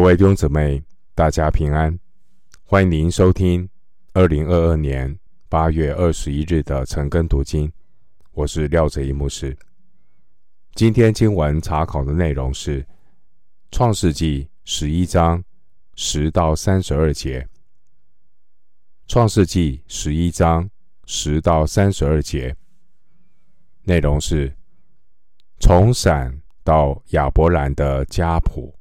各位弟兄姊妹，大家平安！欢迎您收听二零二二年八月二十一日的晨更读经。我是廖哲一牧师。今天经文查考的内容是《创世纪》十一章十到三十二节。《创世纪》十一章十到三十二节内容是从闪到亚伯兰的家谱。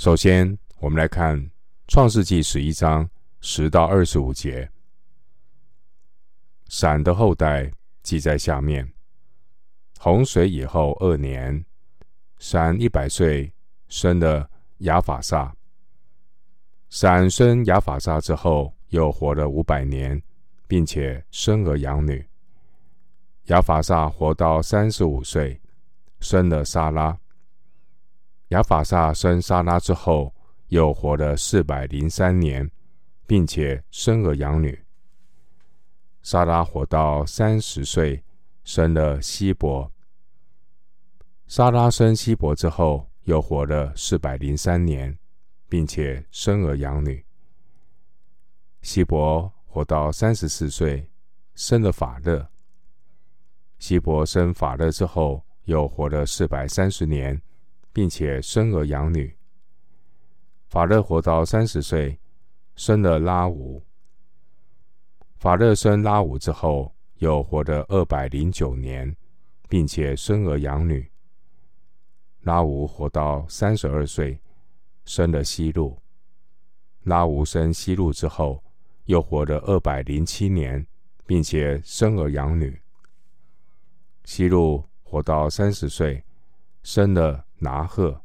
首先，我们来看《创世纪》十一章十到二十五节。闪的后代记在下面。洪水以后二年，闪一百岁，生了亚法萨。闪生亚法萨之后，又活了五百年，并且生儿养女。亚法萨活到三十五岁，生了撒拉。亚法萨生沙拉之后，又活了四百零三年，并且生儿养女。撒拉活到三十岁，生了希伯。撒拉生希伯之后，又活了四百零三年，并且生儿养女。希伯活到三十四岁，生了法勒。希伯生法勒之后，又活了四百三十年。并且生儿养女。法勒活到三十岁，生了拉吾。法勒生拉吾之后，又活了二百零九年，并且生儿养女。拉吾活到三十二岁，生了西路。拉吾生西路之后，又活了二百零七年，并且生儿养女。西路活到三十岁，生了。拿鹤，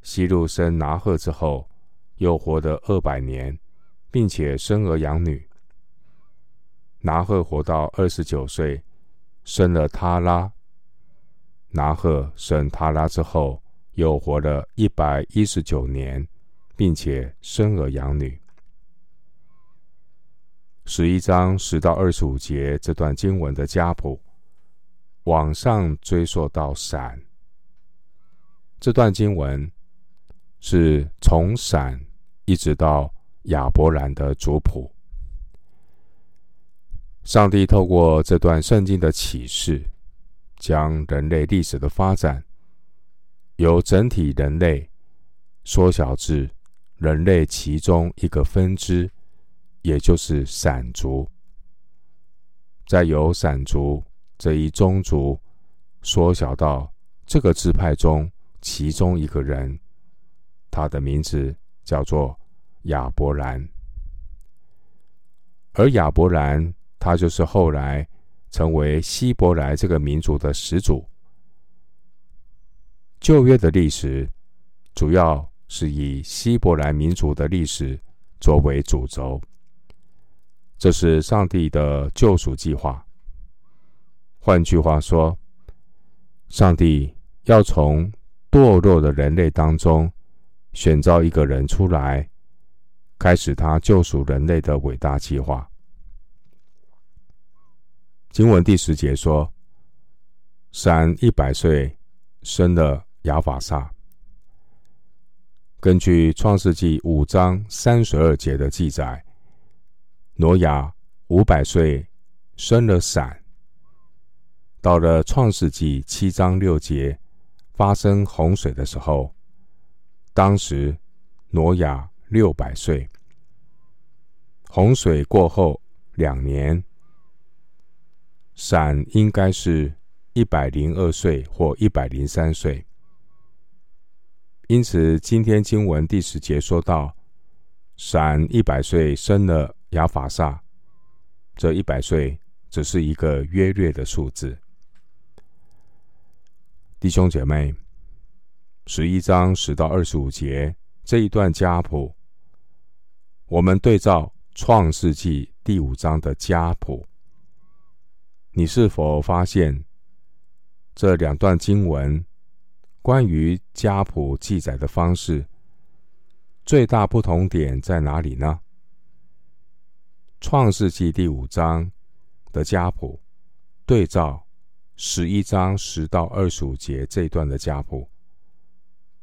西路生拿鹤之后，又活得二百年，并且生儿养女。拿鹤活到二十九岁，生了他拉。拿鹤生他拉之后，又活了一百一十九年，并且生儿养女。十一章十到二十五节这段经文的家谱，往上追溯到闪。这段经文是从闪一直到亚伯兰的族谱。上帝透过这段圣经的启示，将人类历史的发展由整体人类缩小至人类其中一个分支，也就是闪族。再由闪族这一宗族缩小到这个支派中。其中一个人，他的名字叫做亚伯兰，而亚伯兰他就是后来成为希伯来这个民族的始祖。旧约的历史主要是以希伯来民族的历史作为主轴，这是上帝的救赎计划。换句话说，上帝要从堕落的人类当中，选召一个人出来，开始他救赎人类的伟大计划。经文第十节说：“闪一百岁，生了亚法萨。”根据创世纪五章三十二节的记载，挪亚五百岁，生了闪。到了创世纪七章六节。发生洪水的时候，当时挪亚六百岁。洪水过后两年，闪应该是一百零二岁或一百零三岁。因此，今天经文第十节说到，闪一百岁生了亚法萨，这一百岁只是一个约略的数字。弟兄姐妹，十一章十到二十五节这一段家谱，我们对照创世纪第五章的家谱，你是否发现这两段经文关于家谱记载的方式最大不同点在哪里呢？创世纪第五章的家谱对照。十一章十到二十五节这段的家谱，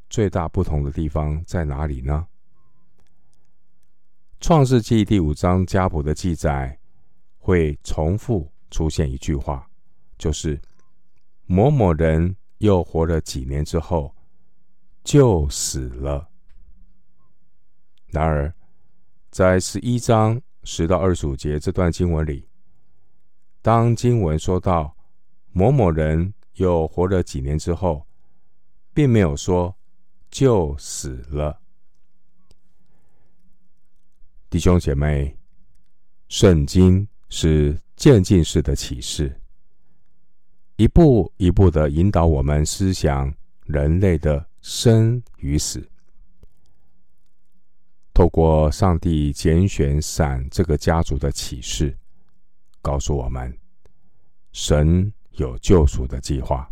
最大不同的地方在哪里呢？创世纪第五章家谱的记载会重复出现一句话，就是某某人又活了几年之后就死了。然而，在十一章十到二十五节这段经文里，当经文说到某某人又活了几年之后，并没有说就死了。弟兄姐妹，圣经是渐进式的启示，一步一步的引导我们思想人类的生与死。透过上帝拣选闪这个家族的启示，告诉我们，神有救赎的计划。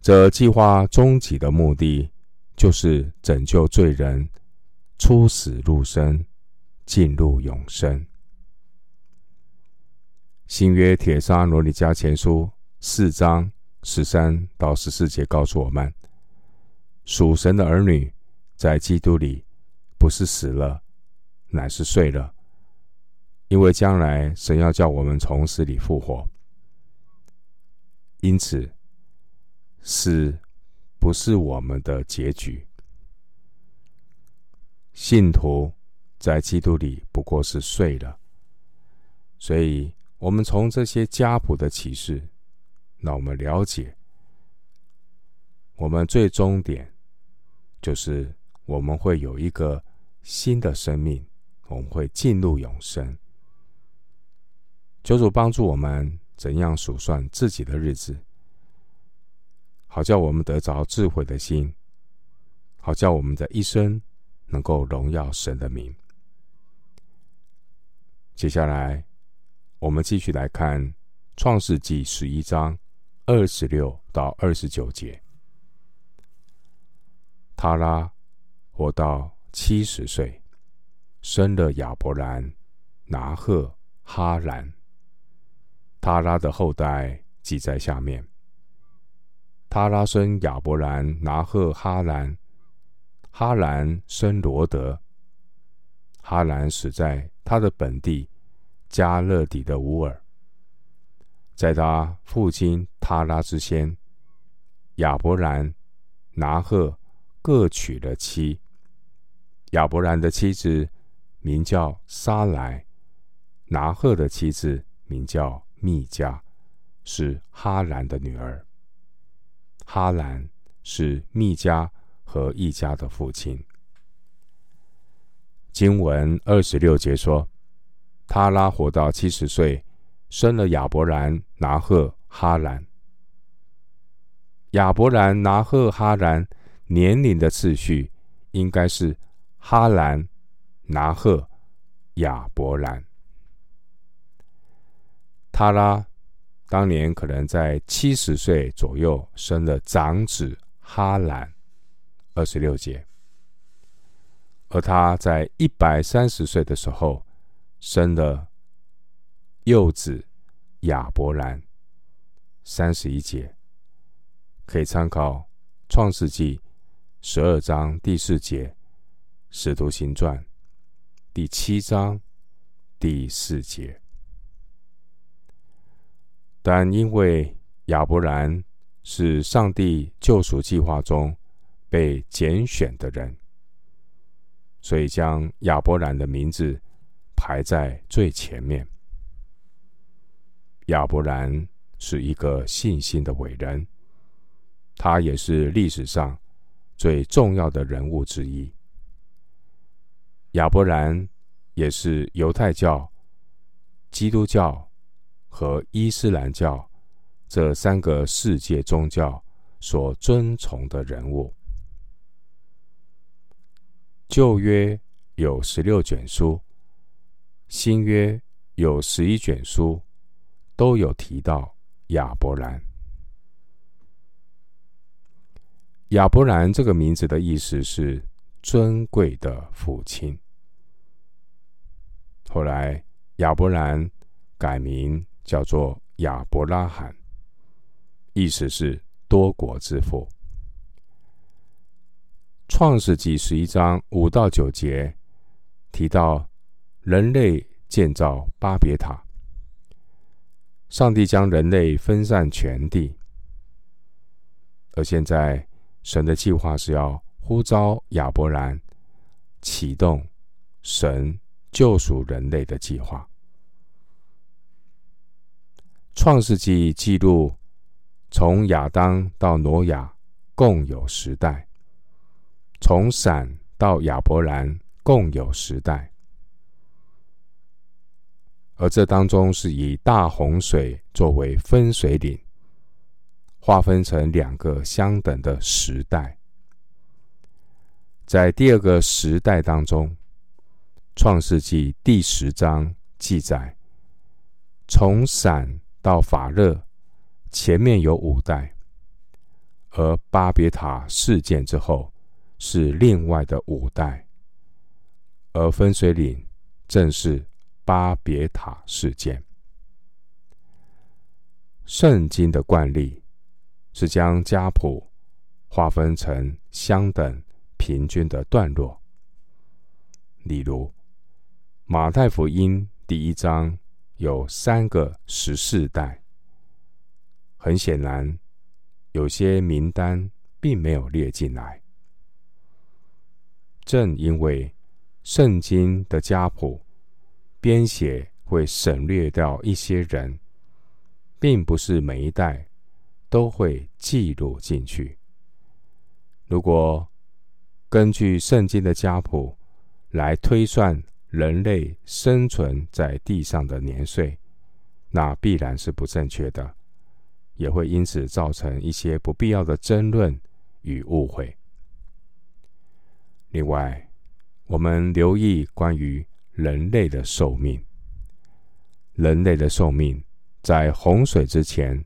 这计划终极的目的，就是拯救罪人。出死入生，进入永生。新约帖撒罗尼迦前书四章十三到十四节告诉我们：属神的儿女在基督里，不是死了，乃是睡了。因为将来神要叫我们从死里复活。因此，死不是我们的结局。信徒在基督里不过是睡了，所以我们从这些家谱的启示，让我们了解，我们最终点就是我们会有一个新的生命，我们会进入永生。求主帮助我们怎样数算自己的日子，好叫我们得着智慧的心，好叫我们的一生。能够荣耀神的名。接下来，我们继续来看《创世纪》十一章二十六到二十九节。他拉活到七十岁，生了亚伯兰、拿鹤、哈兰。他拉的后代记在下面。他拉生亚伯兰、拿赫、哈兰。哈兰生罗德，哈兰死在他的本地加勒底的乌尔。在他父亲他拉之先，亚伯兰、拿赫各娶了妻。亚伯兰的妻子名叫撒莱，拿赫的妻子名叫密迦，是哈兰的女儿。哈兰是密迦。和一家的父亲。经文二十六节说，他拉活到七十岁，生了亚伯兰、拿鹤、哈兰。亚伯兰、拿鹤、哈兰年龄的次序应该是哈兰、拿鹤、亚伯兰。他拉当年可能在七十岁左右生了长子哈兰。二十六节，而他在一百三十岁的时候生了幼子亚伯兰。三十一节可以参考《创世纪》十二章第四节，《使徒行传》第七章第四节。但因为亚伯兰是上帝救赎计划中。被拣选的人，所以将亚伯兰的名字排在最前面。亚伯兰是一个信心的伟人，他也是历史上最重要的人物之一。亚伯兰也是犹太教、基督教和伊斯兰教这三个世界宗教所尊崇的人物。旧约有十六卷书，新约有十一卷书，都有提到亚伯兰。亚伯兰这个名字的意思是尊贵的父亲。后来亚伯兰改名叫做亚伯拉罕，意思是多国之父。创世纪十一章五到九节提到人类建造巴别塔，上帝将人类分散全地，而现在神的计划是要呼召亚伯兰，启动神救赎人类的计划。创世纪记录从亚当到挪亚共有十代。从闪到亚伯兰共有十代，而这当中是以大洪水作为分水岭，划分成两个相等的时代。在第二个时代当中，《创世纪》第十章记载，从闪到法勒前面有五代，而巴别塔事件之后。是另外的五代，而分水岭正是巴别塔事件。圣经的惯例是将家谱划分成相等平均的段落，例如马太福音第一章有三个十四代，很显然有些名单并没有列进来。正因为圣经的家谱编写会省略掉一些人，并不是每一代都会记录进去。如果根据圣经的家谱来推算人类生存在地上的年岁，那必然是不正确的，也会因此造成一些不必要的争论与误会。另外，我们留意关于人类的寿命。人类的寿命在洪水之前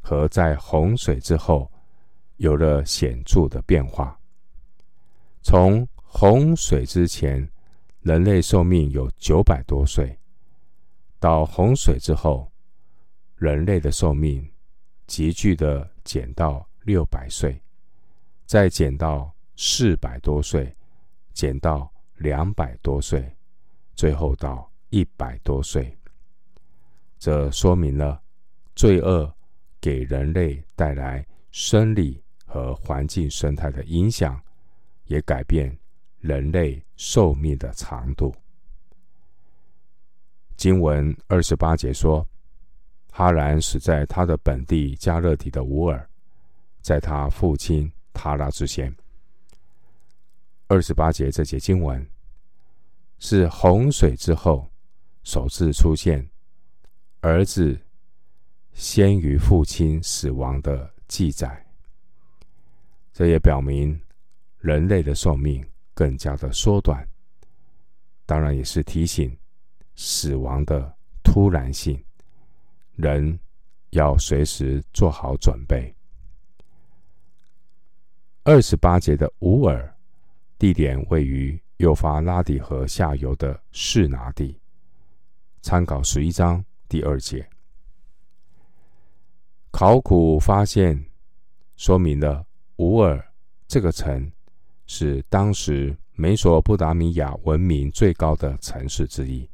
和在洪水之后有了显著的变化。从洪水之前，人类寿命有九百多岁；到洪水之后，人类的寿命急剧的减到六百岁，再减到。四百多岁，减到两百多岁，最后到一百多岁。这说明了罪恶给人类带来生理和环境生态的影响，也改变人类寿命的长度。经文二十八节说：“哈兰死在他的本地迦勒底的乌尔，在他父亲塔拉之前。”二十八节这节经文是洪水之后首次出现儿子先于父亲死亡的记载，这也表明人类的寿命更加的缩短，当然也是提醒死亡的突然性，人要随时做好准备。二十八节的乌尔。地点位于幼发拉底河下游的示拿地，参考十一章第二节。考古发现说明了乌尔这个城是当时美索不达米亚文明最高的城市之一。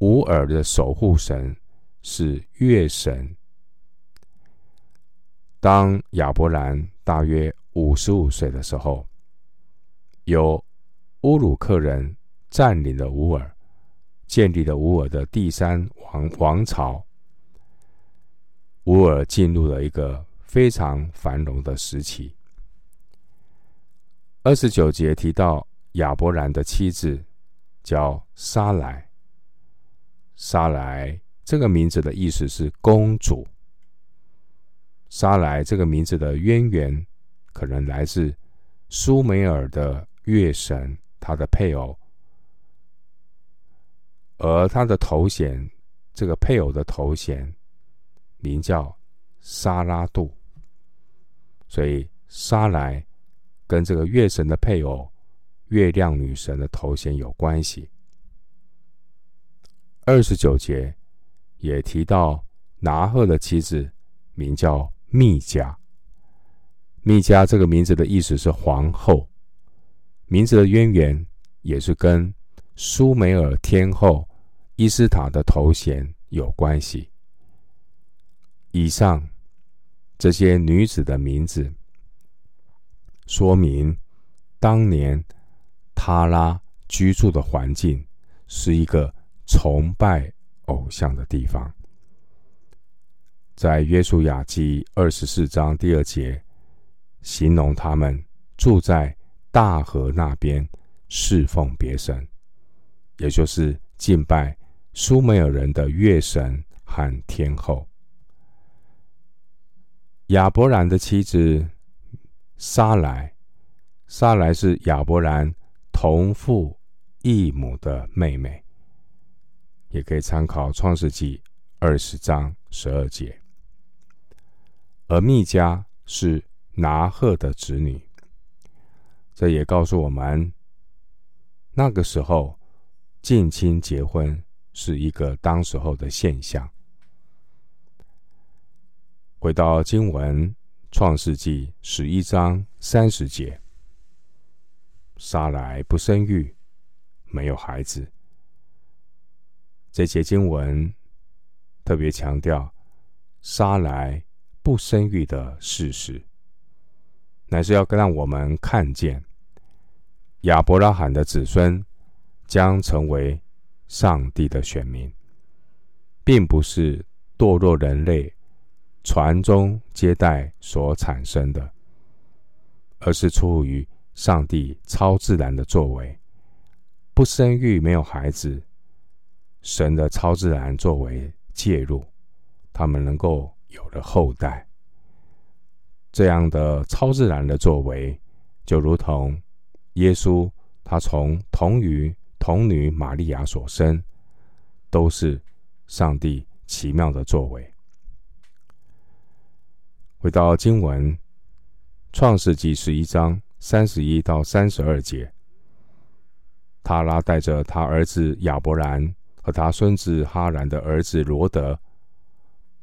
乌尔的守护神是月神。当亚伯兰大约五十五岁的时候，由乌鲁克人占领了乌尔，建立了乌尔的第三王王朝。乌尔进入了一个非常繁荣的时期。二十九节提到亚伯兰的妻子叫莎莱，莎莱这个名字的意思是公主。莎莱这个名字的渊源可能来自苏美尔的。月神，他的配偶，而他的头衔，这个配偶的头衔名叫沙拉杜，所以沙莱跟这个月神的配偶月亮女神的头衔有关系。二十九节也提到拿鹤的妻子名叫密迦，密迦这个名字的意思是皇后，名字的渊源也是跟苏美尔天后伊斯塔的头衔有关系。以上这些女子的名字，说明当年他拉居住的环境是一个崇拜偶像的地方。在约书亚记二十四章第二节，形容他们住在大河那边侍奉别神，也就是敬拜苏美尔人的月神和天后。亚伯兰的妻子沙莱，沙莱是亚伯兰同父异母的妹妹，也可以参考创世记二十章十二节。而密迦是拿鹤的子女，这也告诉我们，那个时候近亲结婚是一个当时候的现象。回到经文，《创世纪》十一章三十节，撒来不生育，没有孩子。这节经文特别强调撒来。不生育的事实，乃是要让我们看见亚伯拉罕的子孙将成为上帝的选民，并不是堕落人类传宗接代所产生的，而是出于上帝超自然的作为。不生育，没有孩子，神的超自然作为介入，他们能够。有了后代，这样的超自然的作为，就如同耶稣，他从童女童女玛利亚所生，都是上帝奇妙的作为。回到经文，《创世记》十一章三十一到三十二节，他拉带着他儿子亚伯兰和他孙子哈兰的儿子罗德。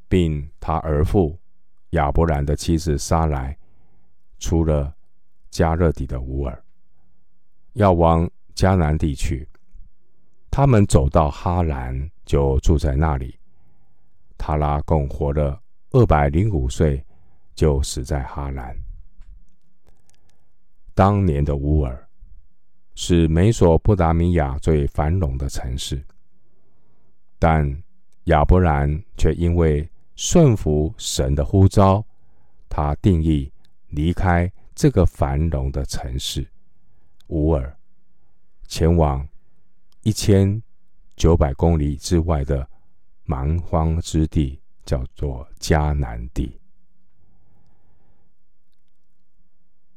并他儿父亚伯兰的妻子撒莱，出了迦勒底的乌尔，要往迦南地去。他们走到哈兰，就住在那里。他拉共活了二百零五岁，就死在哈兰。当年的乌尔是美索不达米亚最繁荣的城市，但亚伯兰却因为顺服神的呼召，他定义离开这个繁荣的城市乌尔，前往一千九百公里之外的蛮荒之地，叫做迦南地。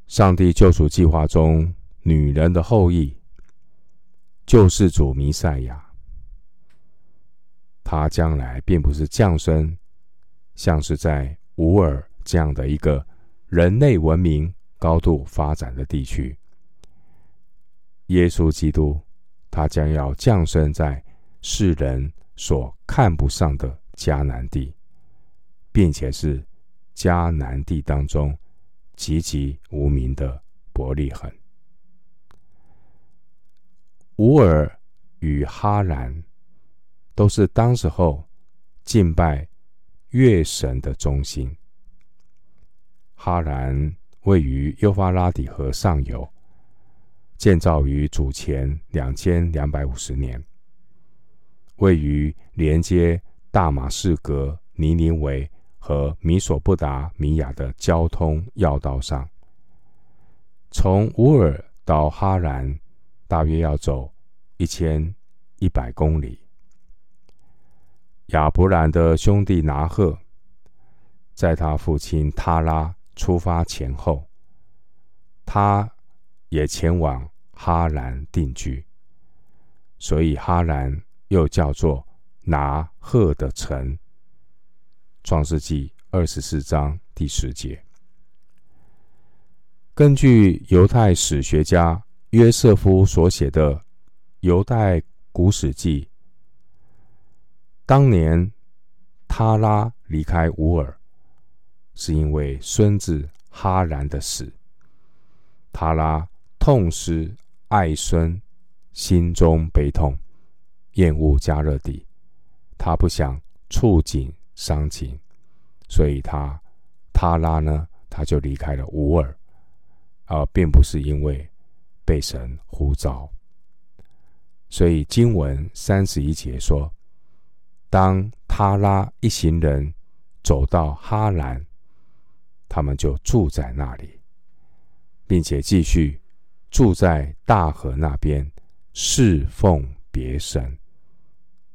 上帝救赎计划中，女人的后裔，救世主弥赛亚，他将来并不是降生。像是在乌尔这样的一个人类文明高度发展的地区，耶稣基督他将要降生在世人所看不上的迦南地，并且是迦南地当中籍籍无名的伯利恒。乌尔与哈兰都是当时候敬拜。月神的中心，哈兰位于幼发拉底河上游，建造于主前两千两百五十年，位于连接大马士革、尼尼微和米索不达米亚的交通要道上。从乌尔到哈兰，大约要走一千一百公里。亚伯兰的兄弟拿鹤，在他父亲塔拉出发前后，他也前往哈兰定居，所以哈兰又叫做拿鹤的城。创世纪二十四章第十节。根据犹太史学家约瑟夫所写的《犹太古史记》。当年他拉离开乌尔，是因为孙子哈兰的死。他拉痛失爱孙，心中悲痛，厌恶加勒底。他不想触景伤情，所以他他拉呢，他就离开了乌尔，而并不是因为被神呼召。所以经文三十一节说，当他拉一行人走到哈兰，他们就住在那里，并且继续住在大河那边，侍奉别神。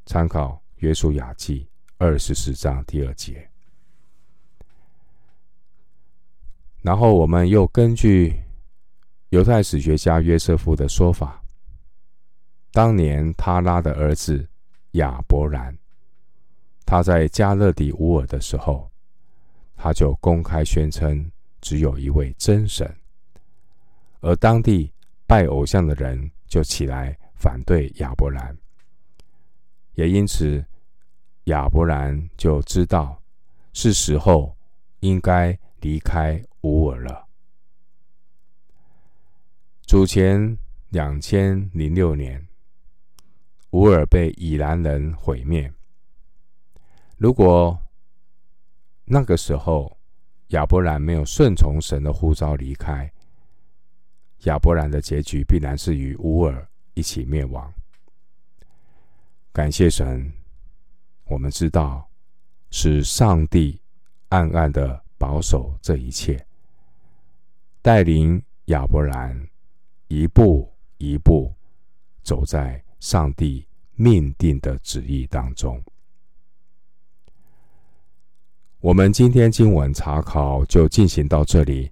参考约书亚记二十四章第二节。然后我们又根据犹太史学家约瑟夫的说法。当年他拉的儿子亚伯兰，他在加勒底乌尔的时候，他就公开宣称只有一位真神，而当地拜偶像的人就起来反对亚伯兰，也因此亚伯兰就知道是时候应该离开乌尔了。主前两千零六年。乌尔被以兰人毁灭。如果那个时候亚伯兰没有顺从神的呼召离开，亚伯兰的结局必然是与乌尔一起灭亡。感谢神，我们知道是上帝暗暗的保守这一切，带领亚伯兰一步一步走在。上帝命定的旨意当中，我们今天经文查考就进行到这里。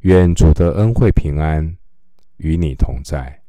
愿主的恩惠平安与你同在。